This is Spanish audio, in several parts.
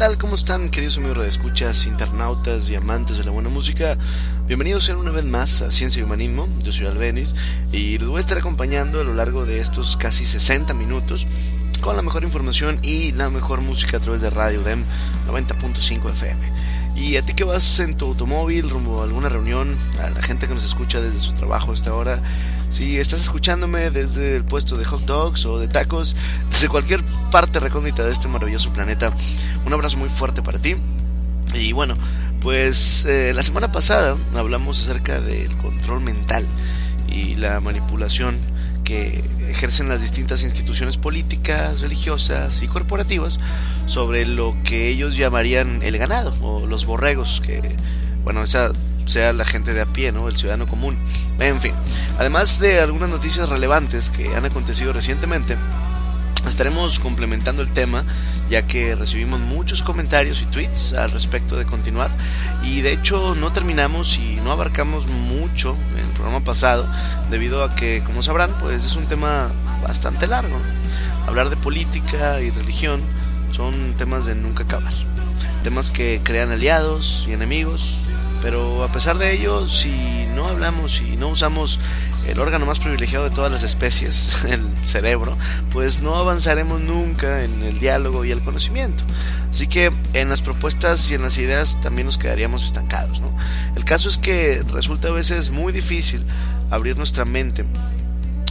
tal? ¿Cómo están, queridos amigos de escuchas, internautas y amantes de la buena música? Bienvenidos en una vez más a Ciencia y Humanismo. Yo soy Albenis y los voy a estar acompañando a lo largo de estos casi 60 minutos con la mejor información y la mejor música a través de Radio DEM 90.5 FM. Y a ti que vas en tu automóvil rumbo a alguna reunión, a la gente que nos escucha desde su trabajo a esta hora, si estás escuchándome desde el puesto de hot dogs o de tacos, desde cualquier parte recóndita de este maravilloso planeta, un abrazo muy fuerte para ti. Y bueno, pues eh, la semana pasada hablamos acerca del control mental y la manipulación que ejercen las distintas instituciones políticas, religiosas y corporativas sobre lo que ellos llamarían el ganado o los borregos, que bueno, esa sea la gente de a pie, ¿no? El ciudadano común. En fin, además de algunas noticias relevantes que han acontecido recientemente, Estaremos complementando el tema ya que recibimos muchos comentarios y tweets al respecto de continuar y de hecho no terminamos y no abarcamos mucho en el programa pasado debido a que como sabrán pues es un tema bastante largo. Hablar de política y religión son temas de nunca acabar. Temas que crean aliados y enemigos, pero a pesar de ello si no hablamos y no usamos el órgano más privilegiado de todas las especies, el cerebro, pues no avanzaremos nunca en el diálogo y el conocimiento. Así que en las propuestas y en las ideas también nos quedaríamos estancados. ¿no? El caso es que resulta a veces muy difícil abrir nuestra mente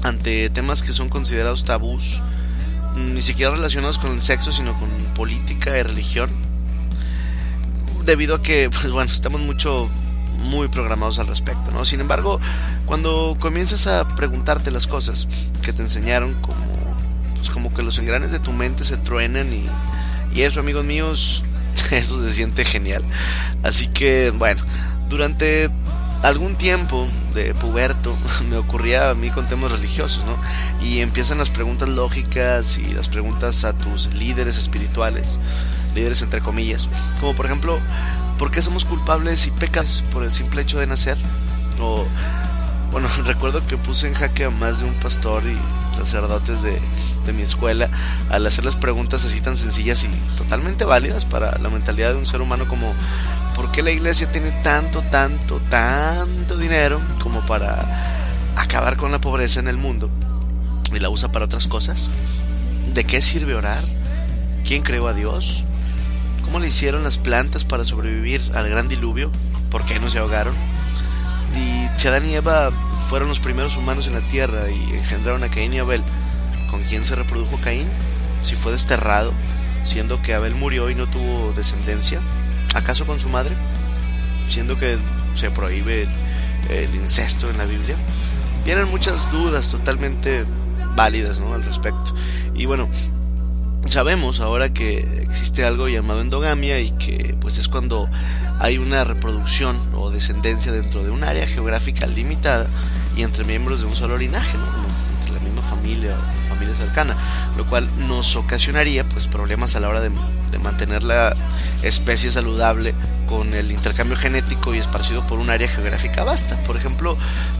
ante temas que son considerados tabús, ni siquiera relacionados con el sexo, sino con política y religión. Debido a que, pues bueno, estamos mucho muy programados al respecto, ¿no? Sin embargo, cuando comienzas a preguntarte las cosas que te enseñaron, como, pues como que los engranes de tu mente se truenan y, y eso, amigos míos, eso se siente genial. Así que, bueno, durante algún tiempo de puberto me ocurría a mí con temas religiosos, ¿no? Y empiezan las preguntas lógicas y las preguntas a tus líderes espirituales, líderes entre comillas, como por ejemplo, ¿Por qué somos culpables y pecas por el simple hecho de nacer? O, bueno, recuerdo que puse en jaque a más de un pastor y sacerdotes de, de mi escuela al hacerles preguntas así tan sencillas y totalmente válidas para la mentalidad de un ser humano como ¿por qué la iglesia tiene tanto, tanto, tanto dinero como para acabar con la pobreza en el mundo y la usa para otras cosas? ¿De qué sirve orar? ¿Quién creó a Dios? ¿Cómo le hicieron las plantas para sobrevivir al gran diluvio? ¿Por qué no se ahogaron? Y Chadán y Eva fueron los primeros humanos en la tierra y engendraron a Caín y Abel. ¿Con quién se reprodujo Caín? Si fue desterrado, siendo que Abel murió y no tuvo descendencia. ¿Acaso con su madre? Siendo que se prohíbe el, incesto en la Biblia. Vienen muchas dudas totalmente válidas ¿no? al respecto. Y bueno, sabemos ahora que existe algo llamado endogamia y que pues es cuando hay una reproducción o descendencia dentro de un área geográfica limitada y entre miembros de un solo linaje, entre la misma familia o familia cercana, lo cual nos ocasionaría pues problemas a la hora de, de mantener la especie saludable con el intercambio genético y esparcido por un área geográfica vasta. Por ejemplo,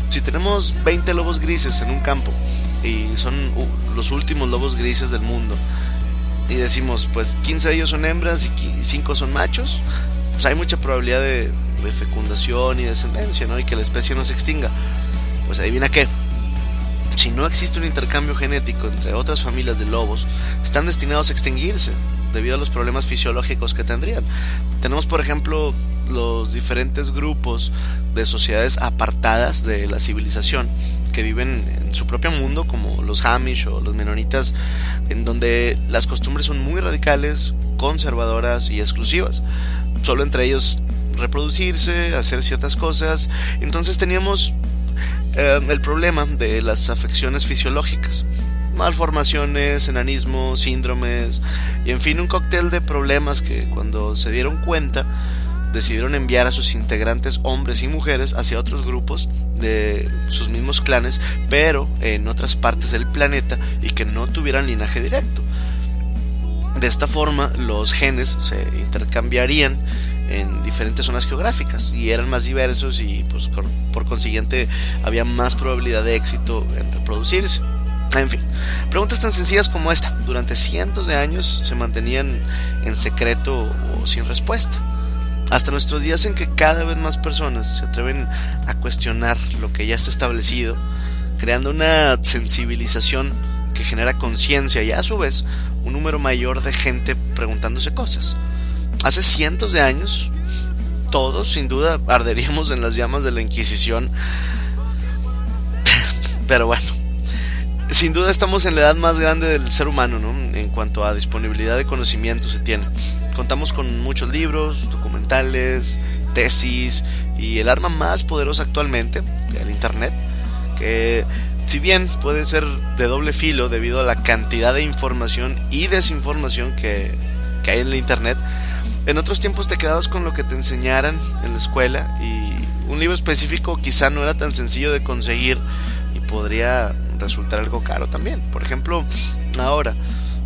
si tenemos 20 lobos grises en un campo y son los últimos lobos grises del mundo, y decimos, pues 15 de ellos son hembras y 5 son machos, pues hay mucha probabilidad de, fecundación y descendencia, ¿no? Y que la especie no se extinga. Pues adivina qué. Si no existe un intercambio genético entre otras familias de lobos, están destinados a extinguirse debido a los problemas fisiológicos que tendrían. Tenemos, por ejemplo, los diferentes grupos de sociedades apartadas de la civilización que viven en su propio mundo, como los Hamish o los menonitas, en donde las costumbres son muy radicales, conservadoras y exclusivas. Solo entre ellos reproducirse, hacer ciertas cosas. Entonces teníamos eh, el problema de las afecciones fisiológicas malformaciones, enanismo, síndromes y en fin un cóctel de problemas que cuando se dieron cuenta decidieron enviar a sus integrantes hombres y mujeres hacia otros grupos de sus mismos clanes, pero en otras partes del planeta y que no tuvieran linaje directo. De esta forma, los genes se intercambiarían en diferentes zonas geográficas y eran más diversos y pues, por consiguiente había más probabilidad de éxito en reproducirse. En fin, preguntas tan sencillas como esta, durante cientos de años se mantenían en secreto o sin respuesta. Hasta nuestros días en que cada vez más personas se atreven a cuestionar lo que ya está establecido, creando una sensibilización que genera conciencia y a su vez un número mayor de gente preguntándose cosas. Hace cientos de años, todos sin duda arderíamos en las llamas de la Inquisición, pero bueno, sin duda estamos en la edad más grande del ser humano, ¿no? En cuanto a disponibilidad de conocimiento se tiene. Contamos con muchos libros, documentales, tesis y el arma más poderosa actualmente, el Internet, que si bien puede ser de doble filo debido a la cantidad de información y desinformación que, que hay en el Internet, en otros tiempos te quedabas con lo que te enseñaran en la escuela y un libro específico quizá no era tan sencillo de conseguir y podría resultar algo caro también. Por ejemplo, ahora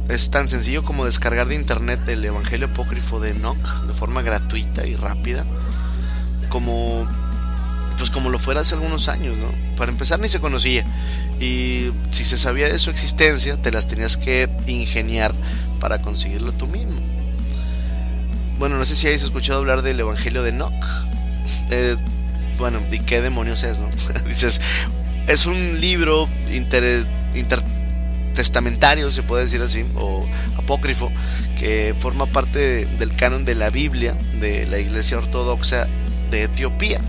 es tan sencillo como descargar de internet el Evangelio Apócrifo de Enoch de forma gratuita y rápida, como pues como lo fuera hace algunos años, ¿no? Para empezar ni se conocía y si se sabía de su existencia te las tenías que ingeniar para conseguirlo tú mismo. Bueno, no sé si habéis escuchado hablar del Evangelio de Enoch. Eh, bueno, ¿y qué demonios es, no? Dices, es un libro inter, inter testamentario, se puede decir así, o apócrifo, que forma parte del canon de la Biblia de la Iglesia Ortodoxa de Etiopía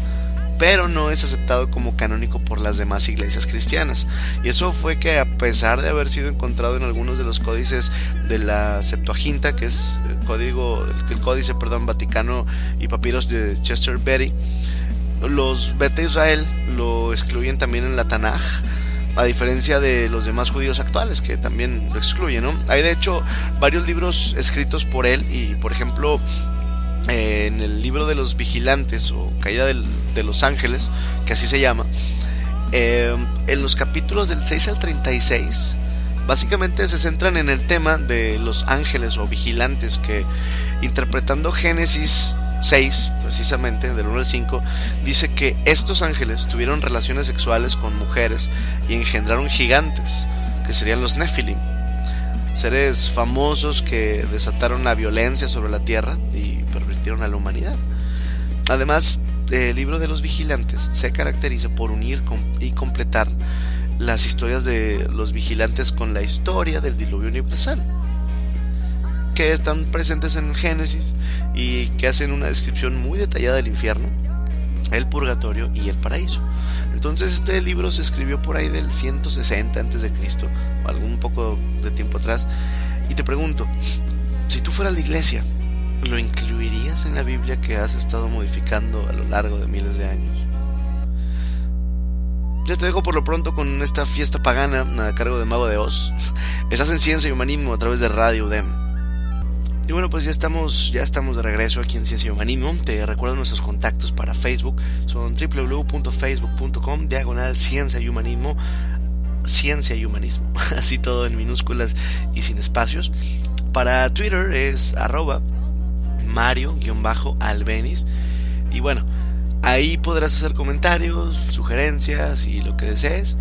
pero no es aceptado como canónico por las demás iglesias cristianas. Y eso fue que a pesar de haber sido encontrado en algunos de los códices de la Septuaginta, que es el código, el códice, perdón, Vaticano y papiros de Chester Berry, los Beta Israel lo excluyen también en la Tanaj a diferencia de los demás judíos actuales que también lo excluyen, ¿no? Hay de hecho varios libros escritos por él y por ejemplo eh, en el libro de los vigilantes o caída de los ángeles, que así se llama, eh, en los capítulos del 6 al 36, básicamente se centran en el tema de los ángeles o vigilantes que interpretando Génesis 6, precisamente, del 1 al 5, dice que estos ángeles tuvieron relaciones sexuales con mujeres y engendraron gigantes, que serían los Nephilim, seres famosos que desataron la violencia sobre la tierra y pervirtieron a la humanidad. Además, el libro de los vigilantes se caracteriza por unir y completar las historias de los vigilantes con la historia del diluvio universal que están presentes en el Génesis y que hacen una descripción muy detallada del infierno, el purgatorio y el paraíso. Entonces este libro se escribió por ahí del 160 antes de Cristo, algún poco de tiempo atrás, y te pregunto, si tú fueras la iglesia, ¿lo incluirías en la Biblia que has estado modificando a lo largo de miles de años? Yo te dejo por lo pronto con esta fiesta pagana a cargo de Mago de Oz. Estás en Ciencia y Humanismo a través de Radio UDEM. Y bueno, pues ya estamos, ya estamos de regreso aquí en Ciencia y Humanismo. Te recuerdo nuestros contactos para Facebook. Son www.facebook.com, diagonal Ciencia y Humanismo. Ciencia y Humanismo. Así todo en minúsculas y sin espacios. Para Twitter es arroba Mario-Albenis. Y bueno, ahí podrás hacer comentarios, sugerencias y lo que desees.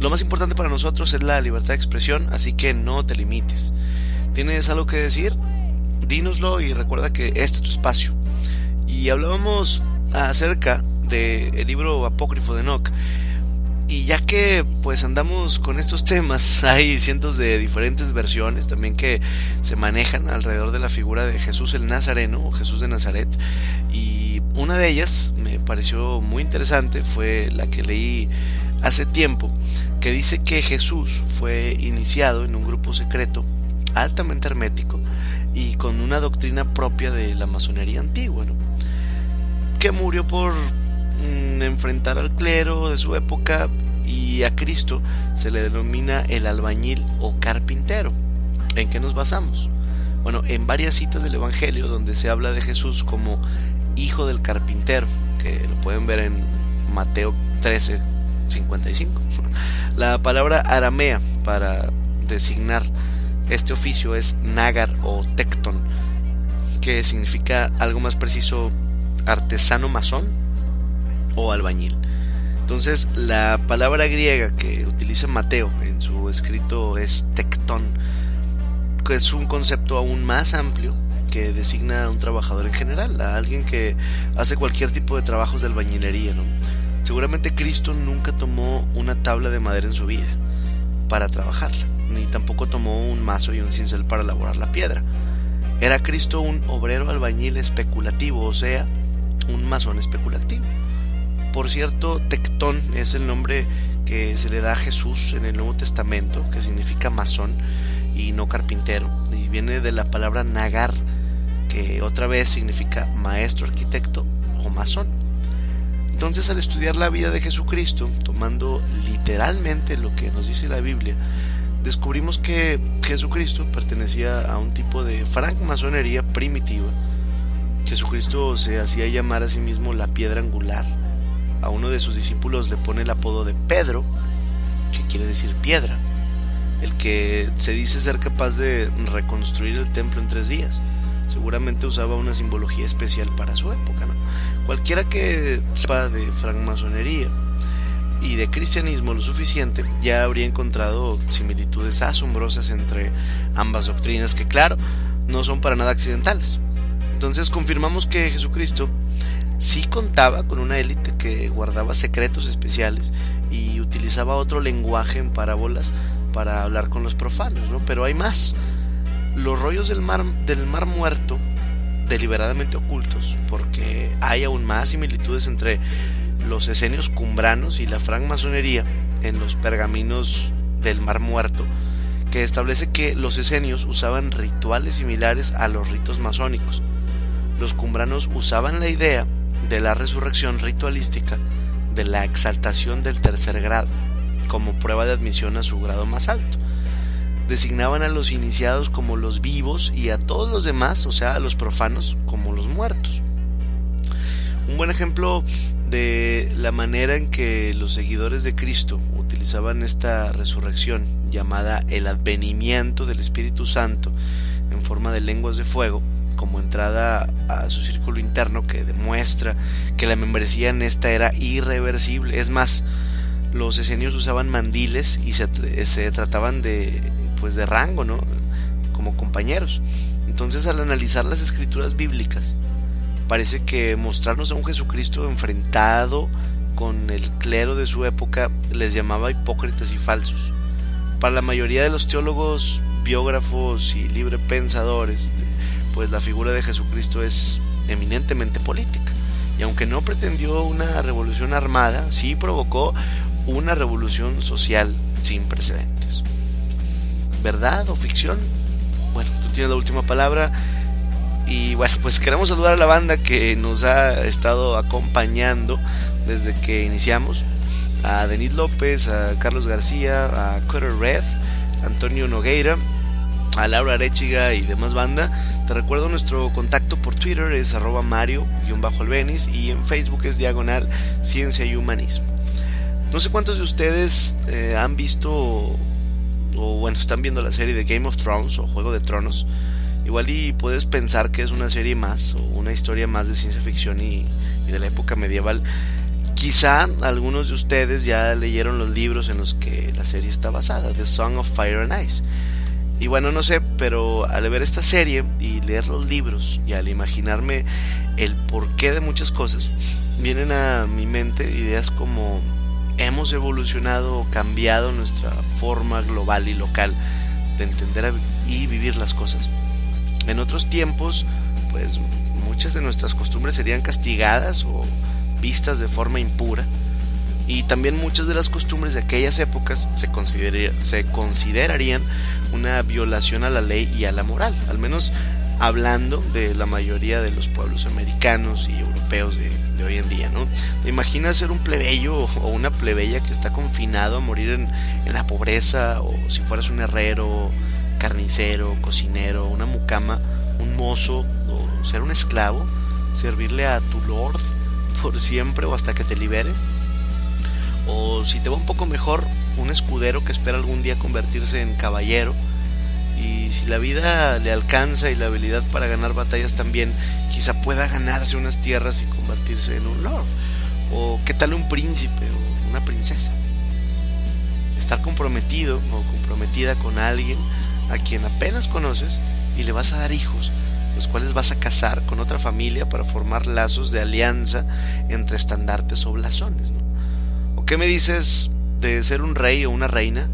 Lo más importante para nosotros es la libertad de expresión, así que no te limites. ¿Tienes algo que decir? Dínoslo y recuerda que este es tu espacio. Y hablábamos acerca del libro apócrifo de Enoch. Y ya que pues andamos con estos temas, hay cientos de diferentes versiones también que se manejan alrededor de la figura de Jesús el Nazareno o Jesús de Nazaret. Y una de ellas me pareció muy interesante, fue la que leí hace tiempo, que dice que Jesús fue iniciado en un grupo secreto altamente hermético y con una doctrina propia de la masonería antigua, que murió por mm, enfrentar al clero de su época y a Cristo se le denomina el albañil o carpintero. ¿En qué nos basamos? Bueno, en varias citas del Evangelio donde se habla de Jesús como hijo del carpintero, que lo pueden ver en Mateo 13, 55. La palabra aramea para designar este oficio es nagar o tecton, que significa algo más preciso artesano masón o albañil. Entonces, la palabra griega que utiliza Mateo en su escrito es tectón, que es un concepto aún más amplio que designa a un trabajador en general, a alguien que hace cualquier tipo de trabajos de albañilería, ¿no? Seguramente Cristo nunca tomó una tabla de madera en su vida para trabajarla, ni tampoco tomó un mazo y un cincel para elaborar la piedra. Era Cristo un obrero albañil especulativo, o sea, un masón especulativo. Por cierto, Tectón es el nombre que se le da a Jesús en el Nuevo Testamento, que significa masón y no carpintero, y viene de la palabra nagar, que otra vez significa maestro arquitecto o masón. Entonces al estudiar la vida de Jesucristo, tomando literalmente lo que nos dice la Biblia, descubrimos que Jesucristo pertenecía a un tipo de francmasonería primitiva. Jesucristo se hacía llamar a sí mismo la piedra angular. A uno de sus discípulos le pone el apodo de Pedro, que quiere decir piedra, el que se dice ser capaz de reconstruir el templo en tres días. Seguramente usaba una simbología especial para su época. Cualquiera que sepa de francmasonería y de cristianismo lo suficiente, ya habría encontrado similitudes asombrosas entre ambas doctrinas que claro, no son para nada accidentales. Entonces confirmamos que Jesucristo sí contaba con una élite que guardaba secretos especiales y utilizaba otro lenguaje en parábolas para hablar con los profanos, ¿no? Pero hay más. Los rollos del mar, del mar muerto, deliberadamente ocultos, porque hay aún más similitudes entre los esenios cumbranos y la francmasonería en los pergaminos del Mar Muerto, que establece que los esenios usaban rituales similares a los ritos masónicos. Los cumbranos usaban la idea de la resurrección ritualística de la exaltación del tercer grado, como prueba de admisión a su grado más alto. Designaban a los iniciados como los vivos y a todos los demás, o sea, a los profanos, como los muertos. Un buen ejemplo de la manera en que los seguidores de Cristo utilizaban esta resurrección llamada el advenimiento del Espíritu Santo en forma de lenguas de fuego como entrada a su círculo interno que demuestra que la membresía en esta era irreversible. Es más, los esenios usaban mandiles y se, se trataban de pues de rango, ¿no? Como compañeros. Entonces, al analizar las escrituras bíblicas, parece que mostrarnos a un Jesucristo enfrentado con el clero de su época les llamaba hipócritas y falsos. Para la mayoría de los teólogos, biógrafos y librepensadores, pues la figura de Jesucristo es eminentemente política. Y aunque no pretendió una revolución armada, sí provocó una revolución social sin precedentes. ¿Verdad o ficción? Bueno, tú tienes la última palabra. Y bueno, pues queremos saludar a la banda que nos ha estado acompañando desde que iniciamos. A Denis López, a Carlos García, a Cutter Red, Antonio Nogueira, a Laura Arechiga y demás banda. Te recuerdo nuestro contacto por Twitter es arroba mario-albenis y en Facebook es diagonal ciencia y humanismo. No sé cuántos de ustedes eh, han visto o bueno, están viendo la serie de Game of Thrones o Juego de Tronos. Igual y puedes pensar que es una serie más o una historia más de ciencia ficción y, de la época medieval. Quizá algunos de ustedes ya leyeron los libros en los que la serie está basada, The Song of Fire and Ice. Y bueno, no sé, pero al ver esta serie y leer los libros y al imaginarme el porqué de muchas cosas, vienen a mi mente ideas como hemos evolucionado o cambiado nuestra forma global y local de entender y vivir las cosas. En otros tiempos, pues muchas de nuestras costumbres serían castigadas o vistas de forma impura. Y también muchas de las costumbres de aquellas épocas se, se considerarían una violación a la ley y a la moral, al menos hablando de la mayoría de los pueblos americanos y europeos de, hoy en día, ¿no? ¿Te imaginas ser un plebeyo o una plebeya que está confinado a morir en, en la pobreza o si fueras un herrero carnicero, cocinero, una mucama, un mozo o ser un esclavo, servirle a tu lord por siempre o hasta que te libere. O si te va un poco mejor, un escudero que espera algún día convertirse en caballero. Y si la vida le alcanza y la habilidad para ganar batallas también, quizá pueda ganarse unas tierras y convertirse en un lord. O qué tal un príncipe o una princesa. Estar comprometido o comprometida con alguien a quien apenas conoces y le vas a dar hijos, los cuales vas a casar con otra familia para formar lazos de alianza entre estandartes o blasones. ¿O qué me dices de ser un rey o una reina?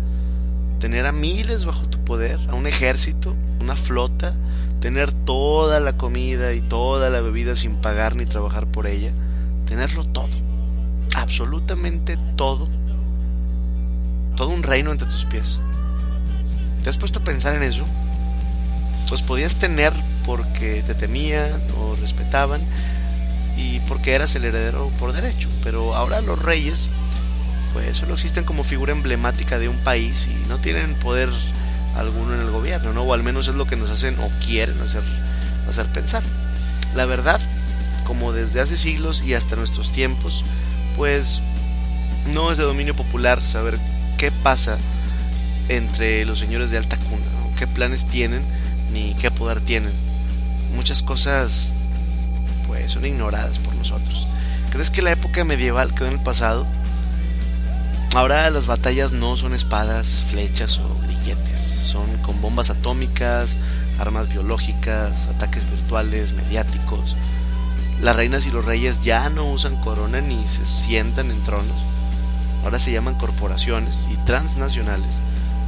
Tener a miles bajo tu poder, a un ejército, una flota, tener toda la comida y toda la bebida sin pagar ni trabajar por ella, tenerlo todo, absolutamente todo, todo un reino entre tus pies. ¿Te has puesto a pensar en eso? Pues podías tener porque te temían o respetaban y porque eras el heredero por derecho, pero ahora los reyes pues solo existen como figura emblemática de un país y no tienen poder alguno en el gobierno, ¿no? O al menos es lo que nos hacen o quieren hacer, hacer pensar. La verdad, como desde hace siglos y hasta nuestros tiempos, pues no es de dominio popular saber qué pasa entre los señores de alta cuna, qué planes tienen ni qué poder tienen. Muchas cosas pues son ignoradas por nosotros. ¿Crees que la época medieval quedó en el pasado? Ahora las batallas no son espadas, flechas o grilletes, son con bombas atómicas, armas biológicas, ataques virtuales, mediáticos. Las reinas y los reyes ya no usan corona ni se sientan en tronos. Ahora se llaman corporaciones y transnacionales,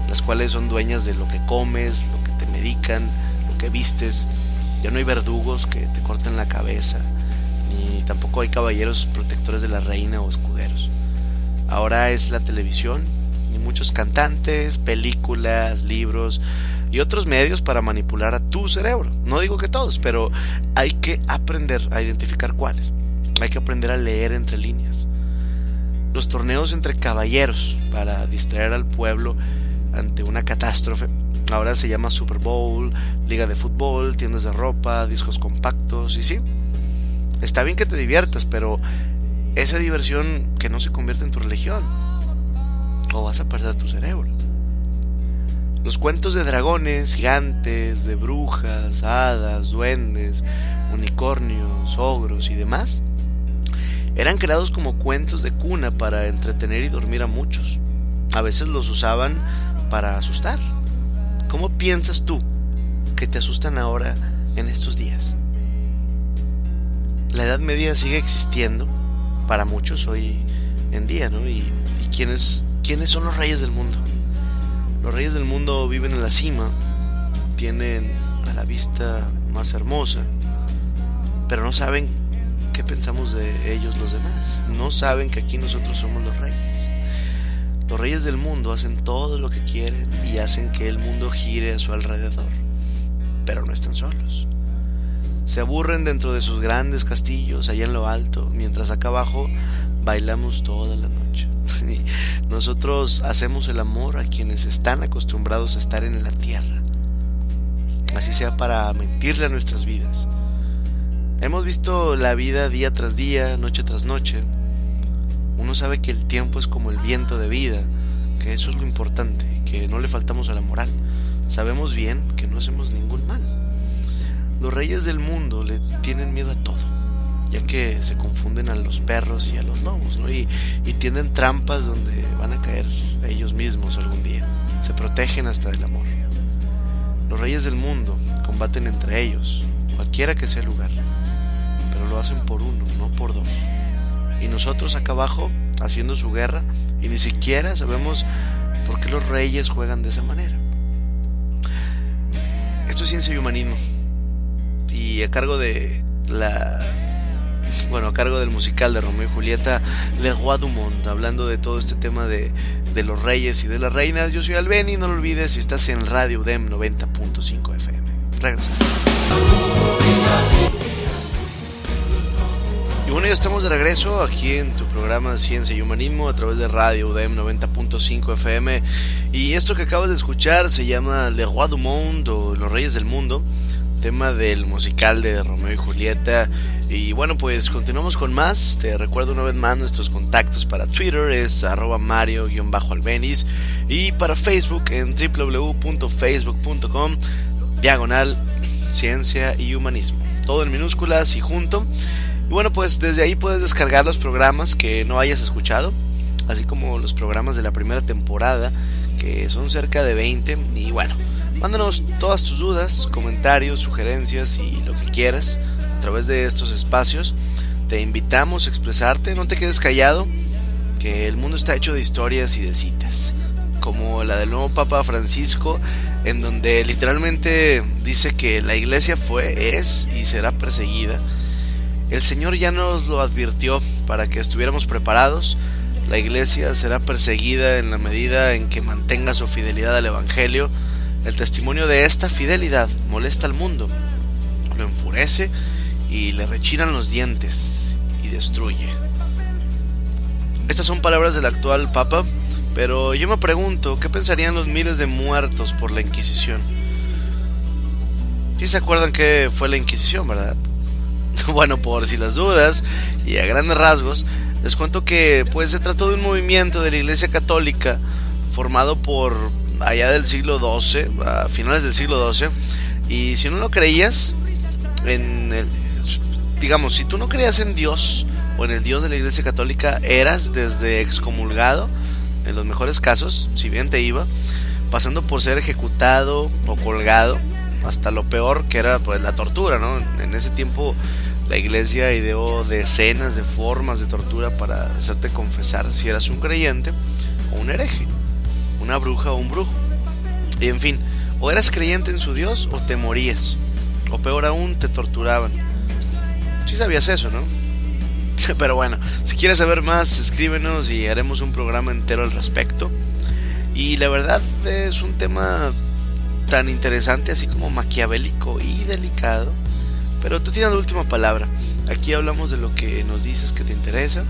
las cuales son dueñas de lo que comes, lo que te medican, lo que vistes. Ya no hay verdugos que te corten la cabeza, ni tampoco hay caballeros protectores de la reina o escuderos. Ahora es la televisión y muchos cantantes, películas, libros y otros medios para manipular a tu cerebro. No digo que todos, pero hay que aprender a identificar cuáles. Hay que aprender a leer entre líneas. Los torneos entre caballeros para distraer al pueblo ante una catástrofe. Ahora se llama Super Bowl, liga de fútbol, tiendas de ropa, discos compactos y sí. Está bien que te diviertas, pero esa diversión que no se convierte en tu religión. O vas a perder tu cerebro. Los cuentos de dragones, gigantes, de brujas, hadas, duendes, unicornios, ogros y demás eran creados como cuentos de cuna para entretener y dormir a muchos. A veces los usaban para asustar. ¿Cómo piensas tú que te asustan ahora en estos días? La Edad Media sigue existiendo para muchos hoy en día, ¿no? Y, quiénes, quiénes son los reyes del mundo. Los reyes del mundo viven en la cima, tienen a la vista más hermosa, pero no saben qué pensamos de ellos los demás. No saben que aquí nosotros somos los reyes. Los reyes del mundo hacen todo lo que quieren y hacen que el mundo gire a su alrededor, pero no están solos. Se aburren dentro de sus grandes castillos allá en lo alto, mientras acá abajo bailamos toda la noche. Nosotros hacemos el amor a quienes están acostumbrados a estar en la tierra, así sea para mentirle a nuestras vidas. Hemos visto la vida día tras día, noche tras noche. Uno sabe que el tiempo es como el viento de vida, que eso es lo importante, que no le faltamos a la moral. Sabemos bien que no hacemos ningún mal. Los reyes del mundo le tienen miedo a todo, ya que se confunden a los perros y a los lobos. Y, y tienen trampas donde van a caer ellos mismos algún día. Se protegen hasta del amor. Los reyes del mundo combaten entre ellos, cualquiera que sea el lugar, pero lo hacen por uno, no por dos. Y nosotros acá abajo haciendo su guerra y ni siquiera sabemos por qué los reyes juegan de esa manera. Esto es ciencia y humanismo y a cargo de la bueno, a cargo del musical de Romeo y Julieta, Le Roi du hablando de todo este tema de, de los reyes y de las reinas. Yo soy Albeni, no lo olvides si estás en Radio DEM 90.5 FM. Regresamos. Y bueno, ya estamos de regreso aquí en tu programa Ciencia y Humanismo a través de Radio UDEM 90.5 FM. Y esto que acabas de escuchar se llama Le Roi du Monde o Los Reyes del Mundo tema del musical de Romeo y Julieta. Y bueno, pues continuamos con más. Te recuerdo una vez más nuestros contactos para Twitter es arroba mario-albenis y para Facebook en www.facebook.com diagonal ciencia y humanismo. Todo en minúsculas y junto. Y bueno, pues desde ahí puedes descargar los programas que no hayas escuchado así como los programas de la primera temporada, que son cerca de 20. Y bueno, mándanos todas tus dudas, comentarios, sugerencias y lo que quieras a través de estos espacios. Te invitamos a expresarte, no te quedes callado, que el mundo está hecho de historias y de citas, como la del nuevo Papa Francisco, en donde literalmente dice que la iglesia fue, es y será perseguida. El Señor ya nos lo advirtió para que estuviéramos preparados. La iglesia será perseguida en la medida en que mantenga su fidelidad al Evangelio. El testimonio de esta fidelidad molesta al mundo, lo enfurece y le rechinan los dientes y destruye. Estas son palabras del actual Papa, pero yo me pregunto, ¿qué pensarían los miles de muertos por la Inquisición? ¿Sí se acuerdan que fue la Inquisición, verdad? bueno, por si las dudas y a grandes rasgos, les cuento que pues se trató de un movimiento de la Iglesia Católica formado por allá del siglo XII, a finales del siglo XII, y si no lo creías, en el, digamos, si tú no creías en Dios o en el Dios de la Iglesia Católica, eras desde excomulgado, en los mejores casos, si bien te iba, pasando por ser ejecutado o colgado, hasta lo peor que era pues la tortura, ¿no? En ese tiempo la iglesia ideó decenas de formas de tortura para hacerte confesar si eras un creyente o un hereje, una bruja o un brujo. Y en fin, o eras creyente en su Dios o te morías, o peor aún, te torturaban. Si sabías eso, ¿no? Pero bueno, si quieres saber más, escríbenos y haremos un programa entero al respecto. Y la verdad es un tema tan interesante así como maquiavélico y delicado. Pero tú tienes la última palabra. Aquí hablamos de lo que nos dices que te interesa.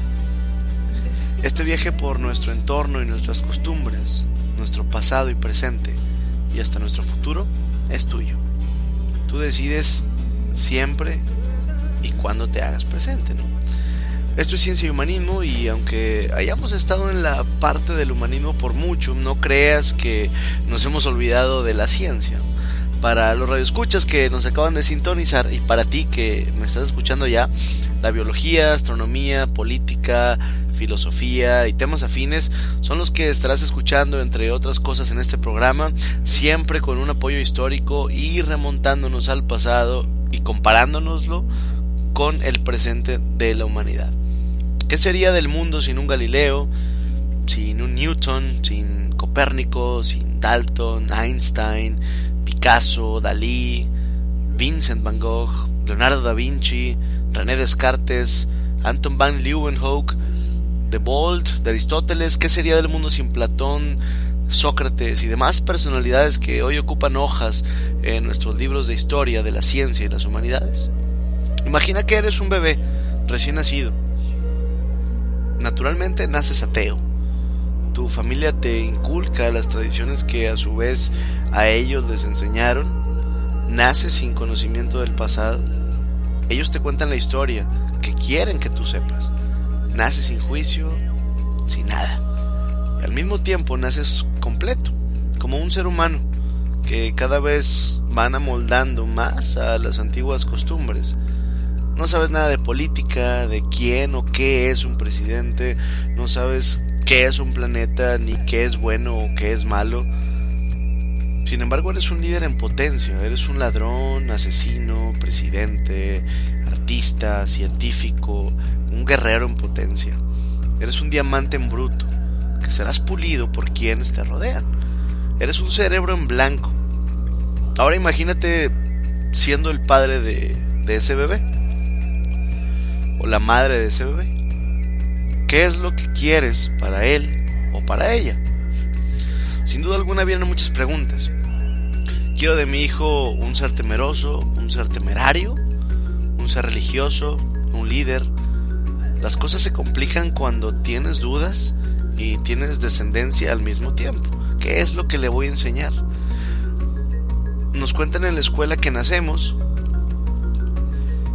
Este viaje por nuestro entorno y nuestras costumbres, nuestro pasado y presente y hasta nuestro futuro es tuyo. Tú decides siempre y cuando te hagas presente, ¿no? Esto es ciencia y humanismo y aunque hayamos estado en la parte del humanismo por mucho, no creas que nos hemos olvidado de la ciencia. Para los radioescuchas que nos acaban de sintonizar y para ti que me estás escuchando ya, la biología, astronomía, política, filosofía y temas afines son los que estarás escuchando entre otras cosas en este programa, siempre con un apoyo histórico y remontándonos al pasado y comparándonoslo con el presente de la humanidad. ¿Qué sería del mundo sin un Galileo, sin un Newton, sin Copérnico, sin Dalton, Einstein, Picasso, Dalí, Vincent van Gogh, Leonardo da Vinci, René Descartes, Anton van Leeuwenhoek, De Bolt, de Aristóteles? ¿Qué sería del mundo sin Platón, Sócrates y demás personalidades que hoy ocupan hojas en nuestros libros de historia de la ciencia y las humanidades? Imagina que eres un bebé recién nacido naturalmente naces ateo. Tu familia te inculca las tradiciones que a su vez a ellos les enseñaron. Naces sin conocimiento del pasado. Ellos te cuentan la historia que quieren que tú sepas. Naces sin juicio, sin nada. Y al mismo tiempo naces completo, como un ser humano, que cada vez van amoldando más a las antiguas costumbres no sabes nada de política, de quién o qué es un presidente, no sabes qué es un planeta, ni qué es bueno o qué es malo. Sin embargo, eres un líder en potencia, eres un ladrón, asesino, presidente, artista, científico, un guerrero en potencia. Eres un diamante en bruto, que serás pulido por quienes te rodean. Eres un cerebro en blanco. Ahora imagínate siendo el padre de, de ese bebé la madre de ese bebé? ¿Qué es lo que quieres para él o para ella? Sin duda alguna vienen muchas preguntas. Quiero de mi hijo un ser temeroso, un ser temerario, un ser religioso, un líder. Las cosas se complican cuando tienes dudas y tienes descendencia al mismo tiempo. ¿Qué es lo que le voy a enseñar? Nos cuentan en la escuela que nacemos,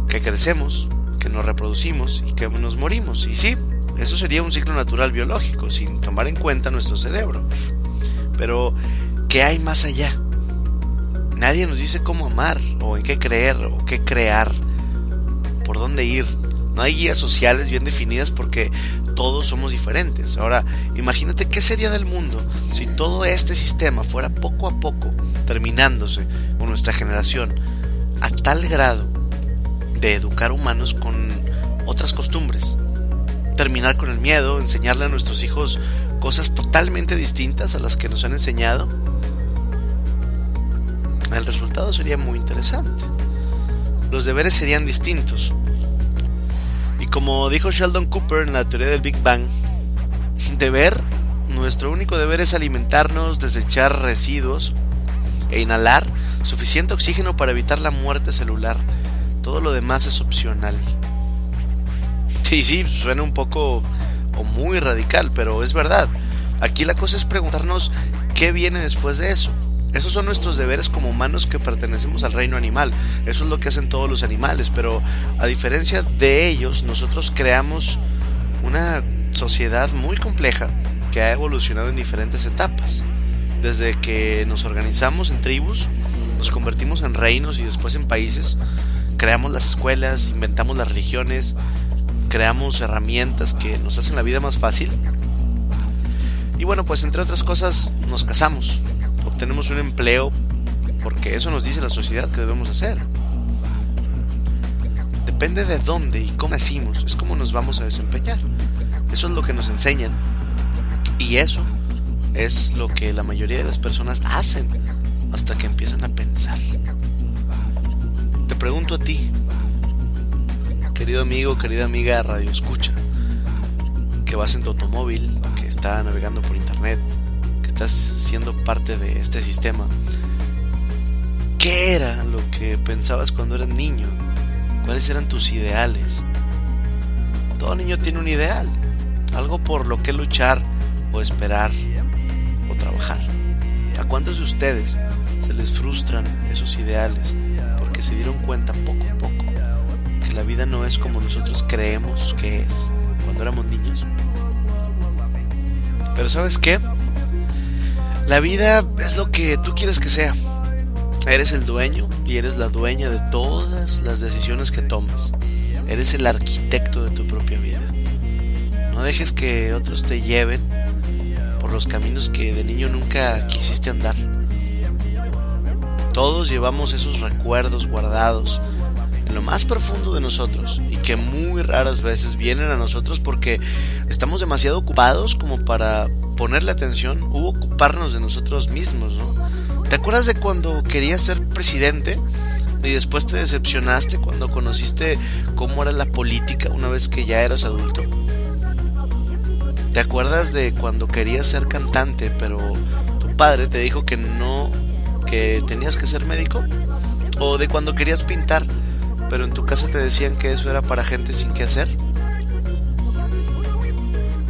que crecemos, que nos reproducimos y que nos morimos. Y sí, eso sería un ciclo natural biológico, sin tomar en cuenta nuestro cerebro. Pero, ¿qué hay más allá? Nadie nos dice cómo amar, o en qué creer, o qué crear, por dónde ir, No hay guías sociales bien definidas porque todos somos diferentes. Ahora, imagínate qué sería del mundo si todo este sistema fuera poco a poco terminándose con nuestra generación a tal grado de educar humanos con otras costumbres. Terminar con el miedo, enseñarle a nuestros hijos cosas totalmente distintas a las que nos han enseñado. El resultado sería muy interesante. Los deberes serían distintos. Y como dijo Sheldon Cooper en la teoría del Big Bang, deber, nuestro único deber es alimentarnos, desechar residuos e inhalar suficiente oxígeno para evitar la muerte celular. Todo lo demás es opcional. Sí, sí, suena un poco o muy radical, pero es verdad. Aquí la cosa es preguntarnos qué viene después de eso. Esos son nuestros deberes como humanos que pertenecemos al reino animal. Eso es lo que hacen todos los animales, pero a diferencia de ellos, nosotros creamos una sociedad muy compleja que ha evolucionado en diferentes etapas. Desde que nos organizamos en tribus, nos convertimos en reinos y después en países, creamos las escuelas, inventamos las religiones, creamos herramientas que nos hacen la vida más fácil. Y bueno, pues entre otras cosas nos casamos, obtenemos un empleo porque eso nos dice la sociedad que debemos hacer. Depende de dónde y cómo nacimos, es como nos vamos a desempeñar. Eso es lo que nos enseñan. Y eso es lo que la mayoría de las personas hacen hasta que empiezan a pensar. Te pregunto a ti, querido amigo, querida amiga Radio Escucha, que vas en tu automóvil, que está navegando por internet, que estás siendo parte de este sistema. ¿Qué era lo que pensabas cuando eras niño? ¿Cuáles eran tus ideales? Todo niño tiene un ideal, algo por lo que luchar o esperar o trabajar. ¿A cuántos de ustedes se les frustran esos ideales se dieron cuenta poco a poco que la vida no es como nosotros creemos que es cuando éramos niños? Pero ¿sabes qué? La vida es lo que tú quieres que sea. Eres el dueño y eres la dueña de todas las decisiones que tomas. Eres el arquitecto de tu propia vida. No dejes que otros te lleven por los caminos que de niño nunca quisiste andar. Todos llevamos esos recuerdos guardados en lo más profundo de nosotros y que muy raras veces vienen a nosotros porque estamos demasiado ocupados como para ponerle atención u ocuparnos de nosotros mismos. ¿Te acuerdas de cuando querías ser presidente y después te decepcionaste cuando conociste cómo era la política una vez que ya eras adulto? ¿Te acuerdas de cuando querías ser cantante pero tu padre te dijo que no que tenías que ser médico? ¿O de cuando querías pintar pero en tu casa te decían que eso era para gente sin qué hacer?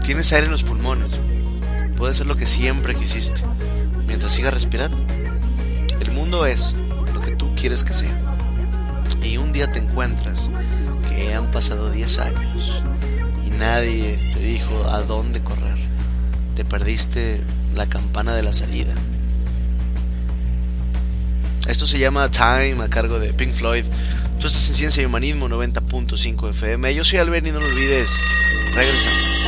Tienes aire en los pulmones. Puede ser lo que siempre quisiste, mientras sigas respirando. El mundo es lo que tú quieres que sea. Y un día te encuentras que han pasado 10 años y nadie te dijo a dónde correr. Te perdiste la campana de la salida. Esto se llama Time a cargo de Pink Floyd. Tú estás en Ciencia y Humanismo 90.5 FM. Yo soy Albert y no lo olvides. Regresamos.